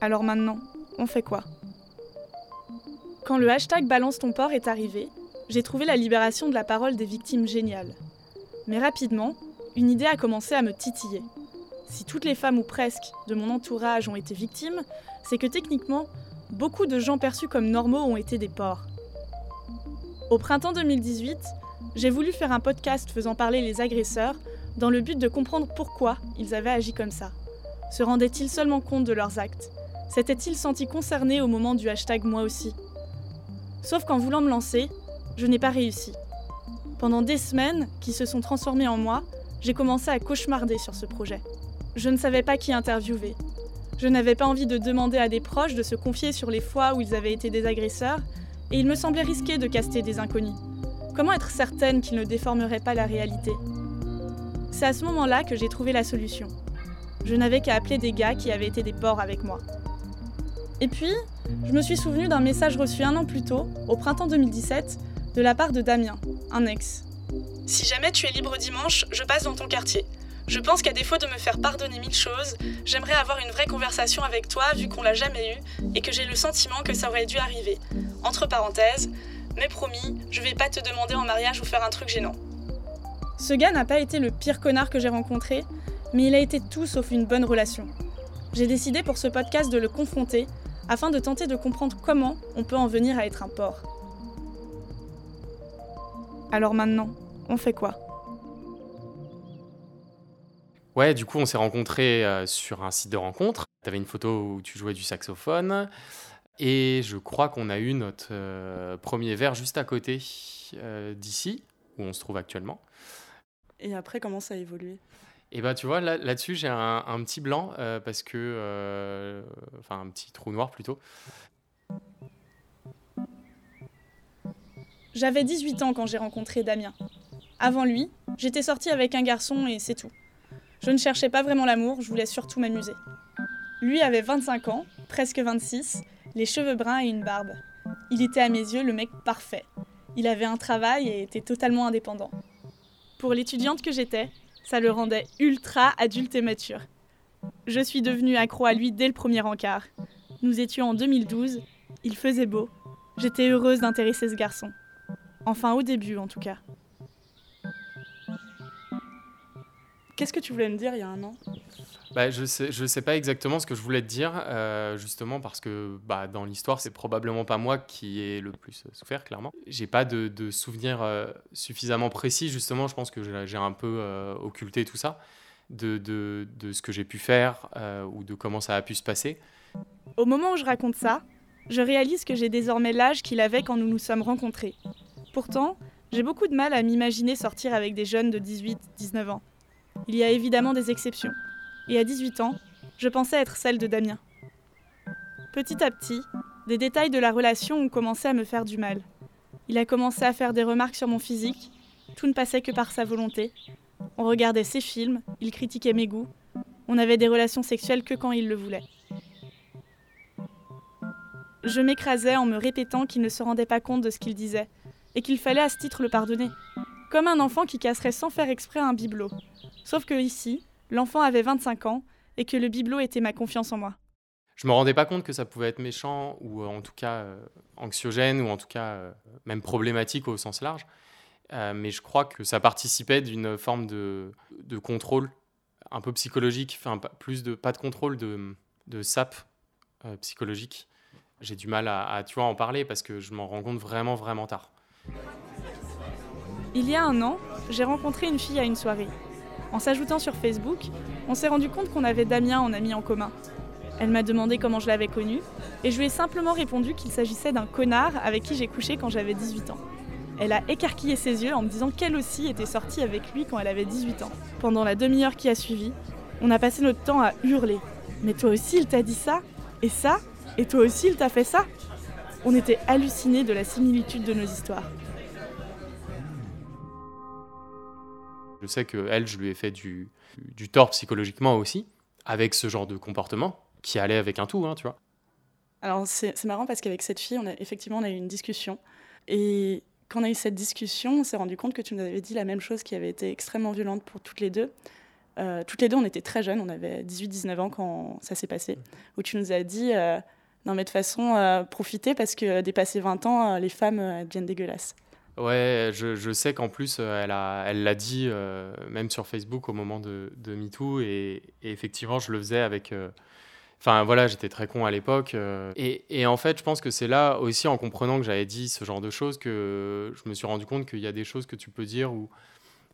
Alors maintenant, on fait quoi? Quand le hashtag Balance ton port est arrivé, j'ai trouvé la libération de la parole des victimes géniale. Mais rapidement, une idée a commencé à me titiller. Si toutes les femmes ou presque de mon entourage ont été victimes, c'est que techniquement, beaucoup de gens perçus comme normaux ont été des porcs. Au printemps 2018, j'ai voulu faire un podcast faisant parler les agresseurs dans le but de comprendre pourquoi ils avaient agi comme ça. Se rendaient-ils seulement compte de leurs actes? S'étaient-ils sentis concernés au moment du hashtag moi aussi Sauf qu'en voulant me lancer, je n'ai pas réussi. Pendant des semaines, qui se sont transformées en mois, j'ai commencé à cauchemarder sur ce projet. Je ne savais pas qui interviewer. Je n'avais pas envie de demander à des proches de se confier sur les fois où ils avaient été des agresseurs, et il me semblait risqué de caster des inconnus. Comment être certaine qu'ils ne déformeraient pas la réalité? C'est à ce moment-là que j'ai trouvé la solution. Je n'avais qu'à appeler des gars qui avaient été des porcs avec moi. Et puis, je me suis souvenu d'un message reçu un an plus tôt, au printemps 2017, de la part de Damien, un ex. Si jamais tu es libre dimanche, je passe dans ton quartier. Je pense qu'à défaut de me faire pardonner mille choses, j'aimerais avoir une vraie conversation avec toi vu qu'on l'a jamais eu et que j'ai le sentiment que ça aurait dû arriver. Entre parenthèses, mais promis, je vais pas te demander en mariage ou faire un truc gênant. Ce gars n'a pas été le pire connard que j'ai rencontré, mais il a été tout sauf une bonne relation. J'ai décidé pour ce podcast de le confronter afin de tenter de comprendre comment on peut en venir à être un porc. Alors maintenant, on fait quoi? Ouais, du coup, on s'est rencontrés euh, sur un site de rencontre. Tu avais une photo où tu jouais du saxophone. Et je crois qu'on a eu notre euh, premier verre juste à côté euh, d'ici, où on se trouve actuellement. Et après, comment ça a évolué? Et bah, tu vois, là, dessus j'ai un, petit blanc, euh, parce que. Enfin, un petit trou noir plutôt. J'avais 18 ans quand j'ai rencontré Damien. Avant lui, j'étais sortie avec un garçon et c'est tout. Je ne cherchais pas vraiment l'amour, je voulais surtout m'amuser. Lui avait 25 ans, presque 26, les cheveux bruns et une barbe. Il était à mes yeux le mec parfait. Il avait un travail et était totalement indépendant. Pour l'étudiante que j'étais, ça le rendait ultra adulte et mature. Je suis devenue accro à lui dès le premier encart. Nous étions en 2012, il faisait beau. J'étais heureuse d'intéresser ce garçon. Enfin au début en tout cas. Qu'est-ce que tu voulais me dire il y a un an? Bah, je je sais pas exactement ce que je voulais te dire, euh, justement parce que bah, dans l'histoire, c'est probablement pas moi qui ai le plus souffert, clairement. J'ai pas de, souvenirs euh, suffisamment précis, justement. Je pense que j'ai un peu euh, occulté tout ça, de ce que j'ai pu faire ou de comment ça a pu se passer. Au moment où je raconte ça, je réalise que j'ai désormais l'âge qu'il avait quand nous nous sommes rencontrés. Pourtant, j'ai beaucoup de mal à m'imaginer sortir avec des jeunes de 18-19 ans. Il y a évidemment des exceptions et à 18 ans, je pensais être celle de Damien. Petit à petit, des détails de la relation ont commencé à me faire du mal. Il a commencé à faire des remarques sur mon physique, tout ne passait que par sa volonté. On regardait ses films, il critiquait mes goûts, on avait des relations sexuelles que quand il le voulait. Je m'écrasais en me répétant qu'il ne se rendait pas compte de ce qu'il disait, et qu'il fallait à ce titre le pardonner, comme un enfant qui casserait sans faire exprès un bibelot. Sauf que ici, l'enfant avait 25 ans et que le bibelot était ma confiance en moi. Je me rendais pas compte que ça pouvait être méchant ou euh, en tout cas euh, anxiogène ou en tout cas euh, même problématique au sens large. mais je crois que ça participait d'une forme de, de, contrôle un peu psychologique, enfin plus de pas de contrôle de, de sap psychologique. J'ai du mal à, à, tu vois, en parler parce que je m'en rends compte vraiment vraiment tard. Il y a un an, j'ai rencontré une fille à une soirée. En s'ajoutant sur Facebook, on s'est rendu compte qu'on avait Damien en ami en commun. Elle m'a demandé comment je l'avais connu, et je lui ai simplement répondu qu'il s'agissait d'un connard avec qui j'ai couché quand j'avais 18 ans. Elle a écarquillé ses yeux en me disant qu'elle aussi était sortie avec lui quand elle avait 18 ans. Pendant la demi-heure qui a suivi, on a passé notre temps à hurler. Mais toi aussi, il t'a dit ça Et ça Et toi aussi, il t'a fait ça On était hallucinés de la similitude de nos histoires. Je sais que elle, je lui ai fait du, du tort psychologiquement aussi, avec ce genre de comportement qui allait avec un tout, hein, tu vois. Alors c'est marrant parce qu'avec cette fille, on a, effectivement, on a eu une discussion. Et quand on a eu cette discussion, on s'est rendu compte que tu nous avais dit la même chose qui avait été extrêmement violente pour toutes les deux. toutes les deux, on était très jeunes, on avait 18-19 ans quand ça s'est passé, où tu nous as dit non, mais de toute façon, profitez parce que dépasser 20 ans, les femmes deviennent dégueulasses. Ouais, je, sais qu'en plus, elle l'a elle l'a dit même sur Facebook au moment de, de MeToo, et, effectivement, je le faisais avec. Enfin voilà, j'étais très con à l'époque. et, en fait, je pense que c'est là aussi, en comprenant que j'avais dit ce genre de choses, que je me suis rendu compte qu'il y a des choses que tu peux dire où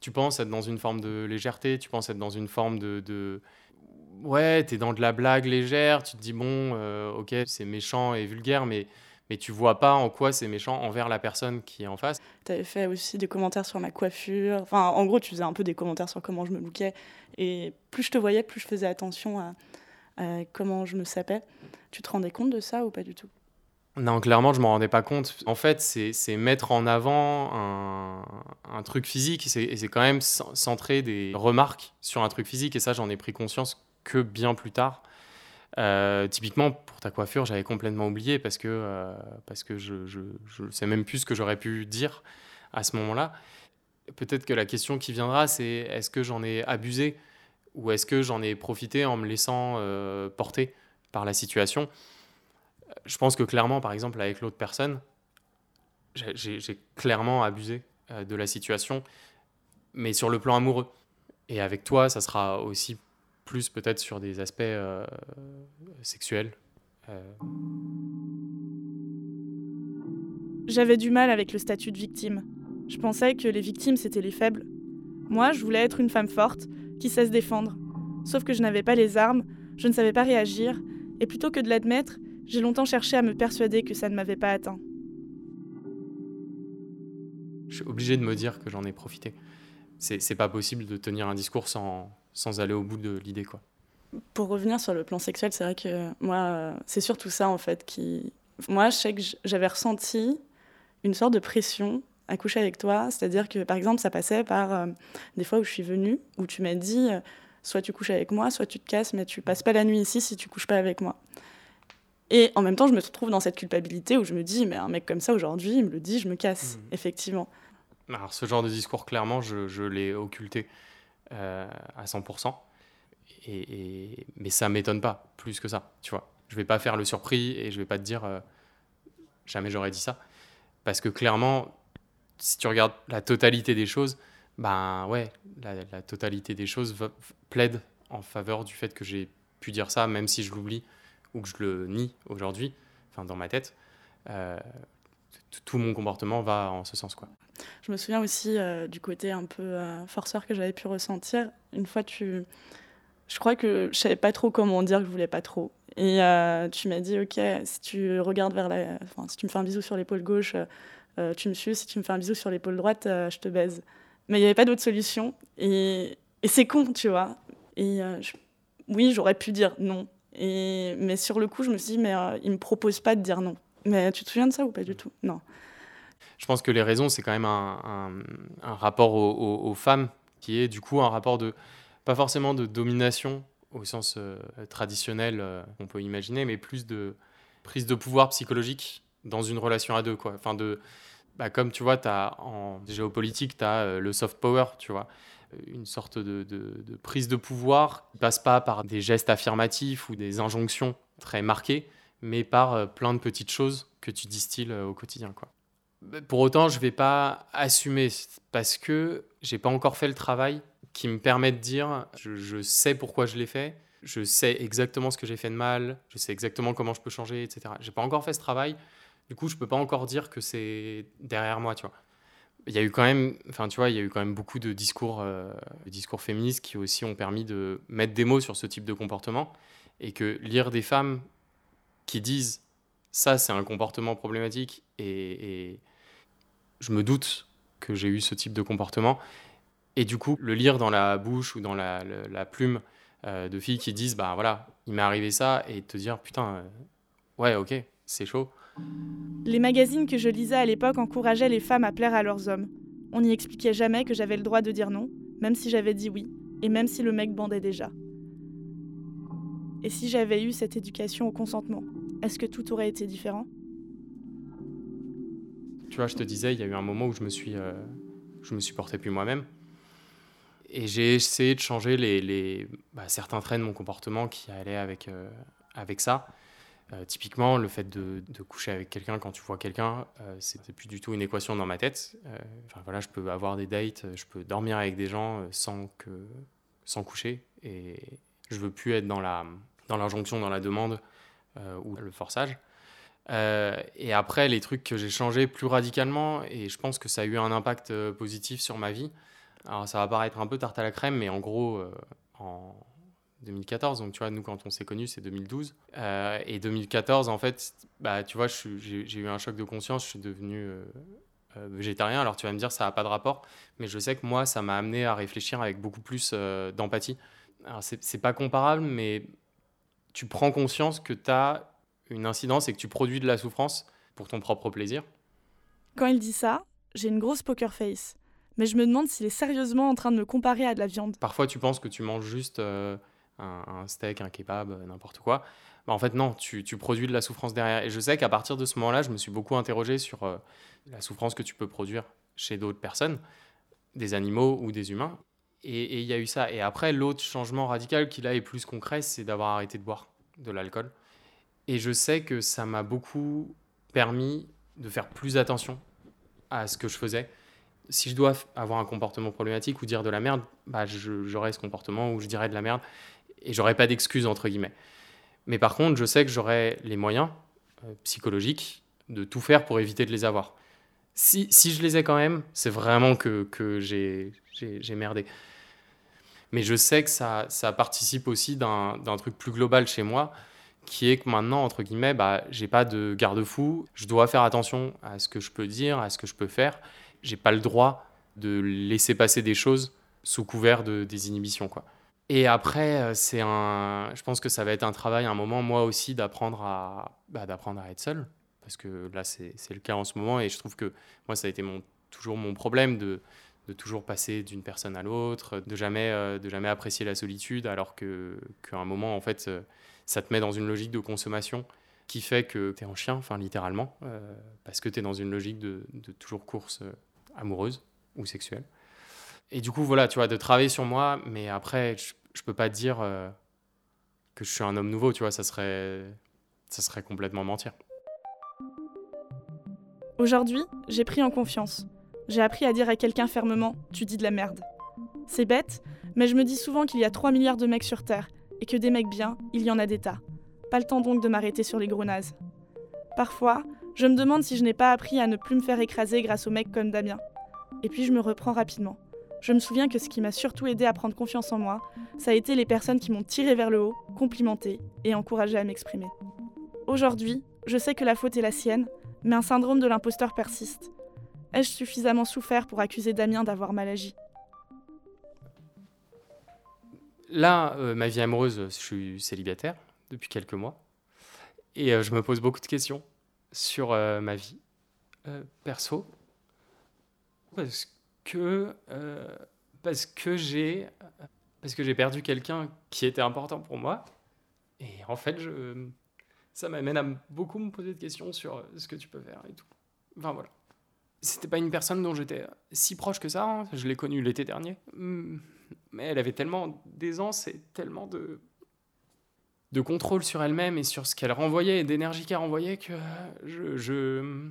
tu penses être dans une forme de légèreté, tu penses être dans une forme de, de ouais, tu es dans de la blague légère, tu te dis, bon, euh, ok, c'est méchant et vulgaire, mais, mais tu vois pas en quoi c'est méchant envers la personne qui est en face. Tu avais fait aussi des commentaires sur ma coiffure. Enfin, en gros, tu faisais un peu des commentaires sur comment je me lookais. Et plus je te voyais, plus je faisais attention à, comment je me sapais. Tu te rendais compte de ça ou pas du tout? Non, clairement, je m'en rendais pas compte. En fait, c'est mettre en avant un, un truc physique et c'est quand même centrer des remarques sur un truc physique. Et ça, j'en ai pris conscience que bien plus tard. Euh, typiquement, pour ta coiffure, j'avais complètement oublié parce que, euh, parce que je ne sais même plus ce que j'aurais pu dire à ce moment-là. Peut-être que la question qui viendra, c'est est-ce que j'en ai abusé ou est-ce que j'en ai profité en me laissant euh, porter par la situation? Je pense que clairement, par exemple, avec l'autre personne, j'ai clairement abusé de la situation, mais sur le plan amoureux. Et avec toi, ça sera aussi plus peut-être sur des aspects euh, sexuels. Euh. J'avais du mal avec le statut de victime. Je pensais que les victimes, c'était les faibles. Moi, je voulais être une femme forte, qui sait se défendre. Sauf que je n'avais pas les armes, je ne savais pas réagir, et plutôt que de l'admettre, j'ai longtemps cherché à me persuader que ça ne m'avait pas atteint. Je suis obligé de me dire que j'en ai profité. C'est pas possible de tenir un discours sans, sans aller au bout de l'idée. quoi. Pour revenir sur le plan sexuel, c'est vrai que moi, c'est surtout ça en fait qui. Moi, je sais que j'avais ressenti une sorte de pression à coucher avec toi. C'est-à-dire que, par exemple, ça passait par euh, des fois où je suis venue, où tu m'as dit euh, soit tu couches avec moi, soit tu te casses, mais tu passes pas la nuit ici si tu couches pas avec moi. Et en même temps, je me trouve dans cette culpabilité où je me dis, mais un mec comme ça aujourd'hui, il me le dit, je me casse, mmh. effectivement. Alors, ce genre de discours, clairement, je, je l'ai occulté. Euh, à 100%. Et, mais ça m'étonne pas plus que ça, tu vois. Je vais pas faire le surpris et je vais pas te dire euh, jamais j'aurais dit ça. Parce que clairement, si tu regardes la totalité des choses, ben ouais, la, totalité des choses plaide en faveur du fait que j'ai pu dire ça, même si je l'oublie ou que je le nie aujourd'hui, enfin dans ma tête. Euh, tout mon comportement va en ce sens. Quoi. Je me souviens aussi euh, du côté un peu euh, forceur que j'avais pu ressentir. Une fois, tu... je crois que je savais pas trop comment dire que je voulais pas trop. Et euh, tu m'as dit, OK, si tu regardes vers la... Si tu me fais un bisou sur l'épaule gauche, tu me suis. Si tu me fais un bisou sur l'épaule droite, je te baise. Mais il n'y avait pas d'autre solution. Et, c'est con, tu vois. Et oui, j'aurais pu dire non. Mais sur le coup, je me suis dit, mais il me propose pas de dire non. Mais tu te souviens de ça ou pas du tout? Non. Je pense que les raisons, c'est quand même un, un, rapport aux, femmes qui est du coup un rapport de, pas forcément de domination au sens euh, traditionnel euh, qu'on peut imaginer, mais plus de prise de pouvoir psychologique dans une relation à deux. Quoi. Enfin de, bah, comme tu vois, as, en géopolitique, tu as euh, le soft power, tu vois une sorte de, de, de, prise de pouvoir qui passe pas par des gestes affirmatifs ou des injonctions très marquées, mais par euh, plein de petites choses que tu distilles euh, au quotidien. Quoi. Pour autant, je ne vais pas assumer parce que j'ai pas encore fait le travail qui me permet de dire je, sais pourquoi je l'ai fait, je sais exactement ce que j'ai fait de mal, je sais exactement comment je peux changer, etc. J'ai pas encore fait ce travail, du coup, je peux pas encore dire que c'est derrière moi, tu vois. Il y a eu quand même, enfin, tu vois, il y a eu quand même beaucoup de discours, euh, discours féministes qui aussi ont permis de mettre des mots sur ce type de comportement et que lire des femmes qui disent ça, c'est un comportement problématique et, je me doute que j'ai eu ce type de comportement. Et du coup, le lire dans la bouche ou dans la, plume euh, de filles qui disent bah voilà, il m'est arrivé ça et te dire putain, euh, ouais, ok, c'est chaud. Les magazines que je lisais à l'époque encourageaient les femmes à plaire à leurs hommes. On n'y expliquait jamais que j'avais le droit de dire non, même si j'avais dit oui, et même si le mec bandait déjà. Et si j'avais eu cette éducation au consentement est-ce que tout aurait été différent? Tu vois, je te disais, il y a eu un moment où je me suis, euh, je me suis porté plus moi-même. Et j'ai essayé de changer les, les bah, certains traits de mon comportement qui allaient avec, avec ça. typiquement, le fait de, coucher avec quelqu'un quand tu vois quelqu'un, c'est plus du tout une équation dans ma tête. Enfin, voilà, je peux avoir des dates, je peux dormir avec des gens sans, que, sans coucher. Et je veux plus être dans la dans l'injonction, dans la demande ou le forçage. Euh, et après, les trucs que j'ai changés plus radicalement, et je pense que ça a eu un impact euh, positif sur ma vie. Alors, ça va paraître un peu tarte à la crème, mais en gros, euh, en 2014, donc tu vois, nous, quand on s'est connus, c'est 2012. et 2014, en fait, bah, tu vois, j'ai eu un choc de conscience, je suis devenu végétarien. Alors, tu vas me dire, ça n'a pas de rapport, mais je sais que moi, ça m'a amené à réfléchir avec beaucoup plus d'empathie. Alors, c'est pas comparable, mais tu prends conscience que tu as une incidence et que tu produis de la souffrance pour ton propre plaisir. Quand il dit ça, j'ai une grosse poker face. Mais je me demande s'il est sérieusement en train de me comparer à de la viande. Parfois, tu penses que tu manges juste euh, un, steak, un kebab, euh, n'importe quoi. Bah, en fait, non, tu, produis de la souffrance derrière. Et je sais qu'à partir de ce moment-là, je me suis beaucoup interrogé sur euh, la souffrance que tu peux produire chez d'autres personnes, des animaux ou des humains. Et il y a eu ça. Et après, l'autre changement radical qui là est plus concret, c'est d'avoir arrêté de boire de l'alcool. Et je sais que ça m'a beaucoup permis de faire plus attention à ce que je faisais. Si je dois avoir un comportement problématique ou dire de la merde, bah j'aurai ce comportement où je dirais de la merde et j'aurai pas d'excuses entre guillemets. Mais par contre, je sais que j'aurai les moyens euh, psychologiques de tout faire pour éviter de les avoir. Si, si je les ai quand même, c'est vraiment que, que j'ai merdé. Mais je sais que ça, ça participe aussi d'un truc plus global chez moi, qui est que maintenant, entre guillemets, bah, j'ai pas de garde-fou, je dois faire attention à ce que je peux dire, à ce que je peux faire. J'ai pas le droit de laisser passer des choses sous couvert de des inhibitions, quoi. Et après, euh, c'est un, je pense que ça va être un travail, un moment, moi aussi, d'apprendre à, bah, à être seul, parce que là, c'est le cas en ce moment, et je trouve que moi, ça a été mon, toujours mon problème de, de toujours passer d'une personne à l'autre, de jamais, euh, de jamais apprécier la solitude, alors que qu'à un moment, en fait, euh, ça te met dans une logique de consommation qui fait que tu es en chien, enfin littéralement, euh, parce que tu es dans une logique de, toujours course amoureuse ou sexuelle. Et du coup, voilà, tu vois, de travailler sur moi, mais après, je, je peux pas dire euh, que je suis un homme nouveau, tu vois, ça serait, ça serait complètement mentir. Aujourd'hui, j'ai pris en confiance. J'ai appris à dire à quelqu'un fermement Tu dis de la merde. C'est bête, mais je me dis souvent qu'il y a 3 milliards de mecs sur Terre et que des mecs bien, il y en a des tas. Pas le temps donc de m'arrêter sur les gros nazes. Parfois, je me demande si je n'ai pas appris à ne plus me faire écraser grâce aux mecs comme Damien. Et puis je me reprends rapidement. Je me souviens que ce qui m'a surtout aidé à prendre confiance en moi, ça a été les personnes qui m'ont tiré vers le haut, complimenté et encouragé à m'exprimer. Aujourd'hui, je sais que la faute est la sienne, mais un syndrome de l'imposteur persiste. Ai-je suffisamment souffert pour accuser Damien d'avoir mal agi? Là, euh, ma vie amoureuse, je suis célibataire depuis quelques mois. Et euh, je me pose beaucoup de questions sur euh, ma vie perso. Parce que, parce que j'ai parce que j'ai perdu quelqu'un qui était important pour moi. Et en fait, ça m'amène à beaucoup me poser de questions sur ce que tu peux faire et tout. Enfin voilà. C'était pas une personne dont j'étais si proche que ça. Hein. Je l'ai connue l'été dernier. Hmm mais elle avait tellement d'aisance et tellement de, de contrôle sur elle-même et sur ce qu'elle renvoyait et d'énergie qu'elle renvoyait que je,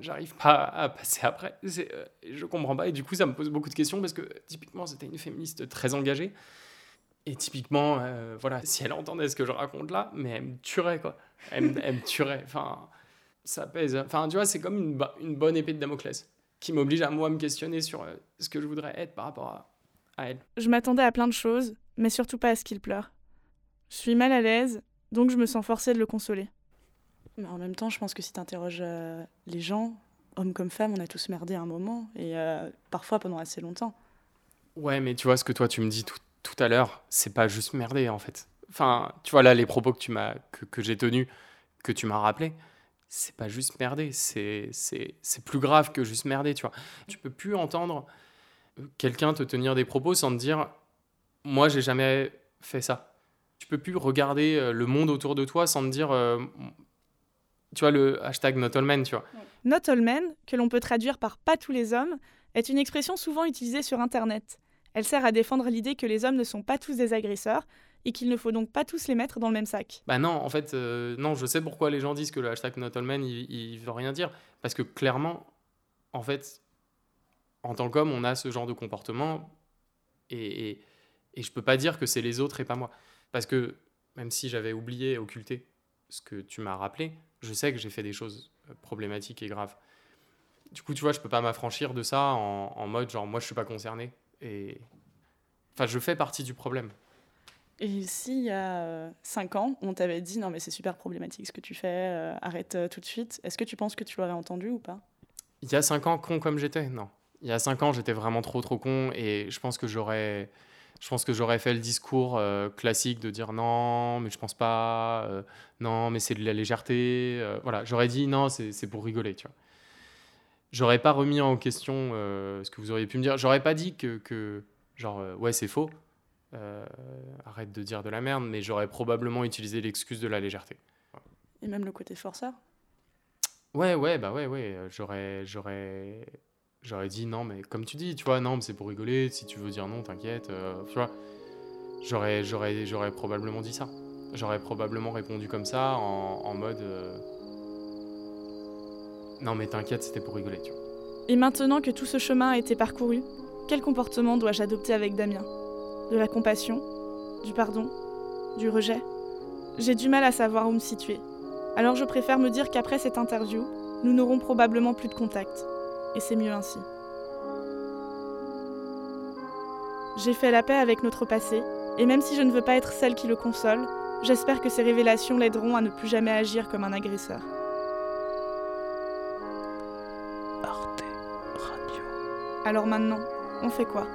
j'arrive pas à passer après. Euh, je comprends pas et du coup ça me pose beaucoup de questions parce que typiquement c'était une féministe très engagée et typiquement euh, voilà si elle entendait ce que je raconte là, mais elle me tuerait quoi. Elle, me tuerait. Enfin ça pèse. Enfin tu vois c'est comme une, une bonne épée de Damoclès qui m'oblige à moi me questionner sur euh, ce que je voudrais être par rapport à je m'attendais à plein de choses, mais surtout pas à ce qu'il pleure. Je suis mal à l'aise, donc je me sens forcée de le consoler. Mais en même temps, je pense que si tu interroges euh, les gens, hommes comme femmes, on a tous merdé à un moment, et euh, parfois pendant assez longtemps. Ouais, mais tu vois, ce que toi tu me dis tout, tout à l'heure, c'est pas juste merder en fait. Enfin, tu vois, là, les propos que, tu m'as, que, que j'ai tenus, que tu m'as rappelé, c'est pas juste merder, c'est, plus grave que juste merder, tu vois. Tu peux plus entendre quelqu'un te tenir des propos sans te dire moi j'ai jamais fait ça. Tu peux plus regarder euh, le monde autour de toi sans te dire euh, tu vois le hashtag not all men, tu vois. Not all men, que l'on peut traduire par pas tous les hommes, est une expression souvent utilisée sur internet. Elle sert à défendre l'idée que les hommes ne sont pas tous des agresseurs et qu'il ne faut donc pas tous les mettre dans le même sac. Bah non, en fait, euh, non, je sais pourquoi les gens disent que le hashtag NotAllMen, il, il veut rien dire. Parce que clairement, en fait, en tant qu'homme, on a ce genre de comportement et, et, et je peux pas dire que c'est les autres et pas moi. Parce que même si j'avais oublié, occulté ce que tu m'as rappelé, je sais que j'ai fait des choses euh, problématiques et graves. Du coup, tu vois, je peux pas m'affranchir de ça en, mode genre moi je suis pas concerné enfin je fais partie du problème. Et s'il y a 5 ans, on t'avait dit non mais c'est super problématique ce que tu fais, euh, arrête euh, tout de suite, est-ce que tu penses que tu l'aurais entendu ou pas? Il y a 5 ans, con comme j'étais, non. Il y a 5 ans, j'étais vraiment trop trop con et je pense que j'aurais je pense que j'aurais fait le discours euh, classique de dire non, mais je pense pas, euh, non, mais c'est de la légèreté. Euh, voilà, j'aurais dit non, c'est pour rigoler, tu vois. J'aurais pas remis en question ce que vous auriez pu me dire. J'aurais pas dit que, que genre, ouais, c'est faux, arrête de dire de la merde, mais j'aurais probablement utilisé l'excuse de la légèreté. Et même le côté forceur Ouais, ouais, bah ouais, ouais. J'aurais, j'aurais, j'aurais dit non, mais comme tu dis, tu vois, non, mais c'est pour rigoler. Si tu veux dire non, t'inquiète. Euh, tu vois, j'aurais, j'aurais, j'aurais probablement dit ça. J'aurais probablement répondu comme ça, en, en mode euh... non, mais t'inquiète, c'était pour rigoler, tu vois. Et maintenant que tout ce chemin a été parcouru, quel comportement dois-je adopter avec Damien? De la compassion Du pardon Du rejet J'ai du mal à savoir où me situer. Alors je préfère me dire qu'après cette interview, nous n'aurons probablement plus de contact et c'est mieux ainsi. J'ai fait la paix avec notre passé, et même si je ne veux pas être celle qui le console, j'espère que ces révélations l'aideront à ne plus jamais agir comme un agresseur. Arte Radio. Alors maintenant, on fait quoi?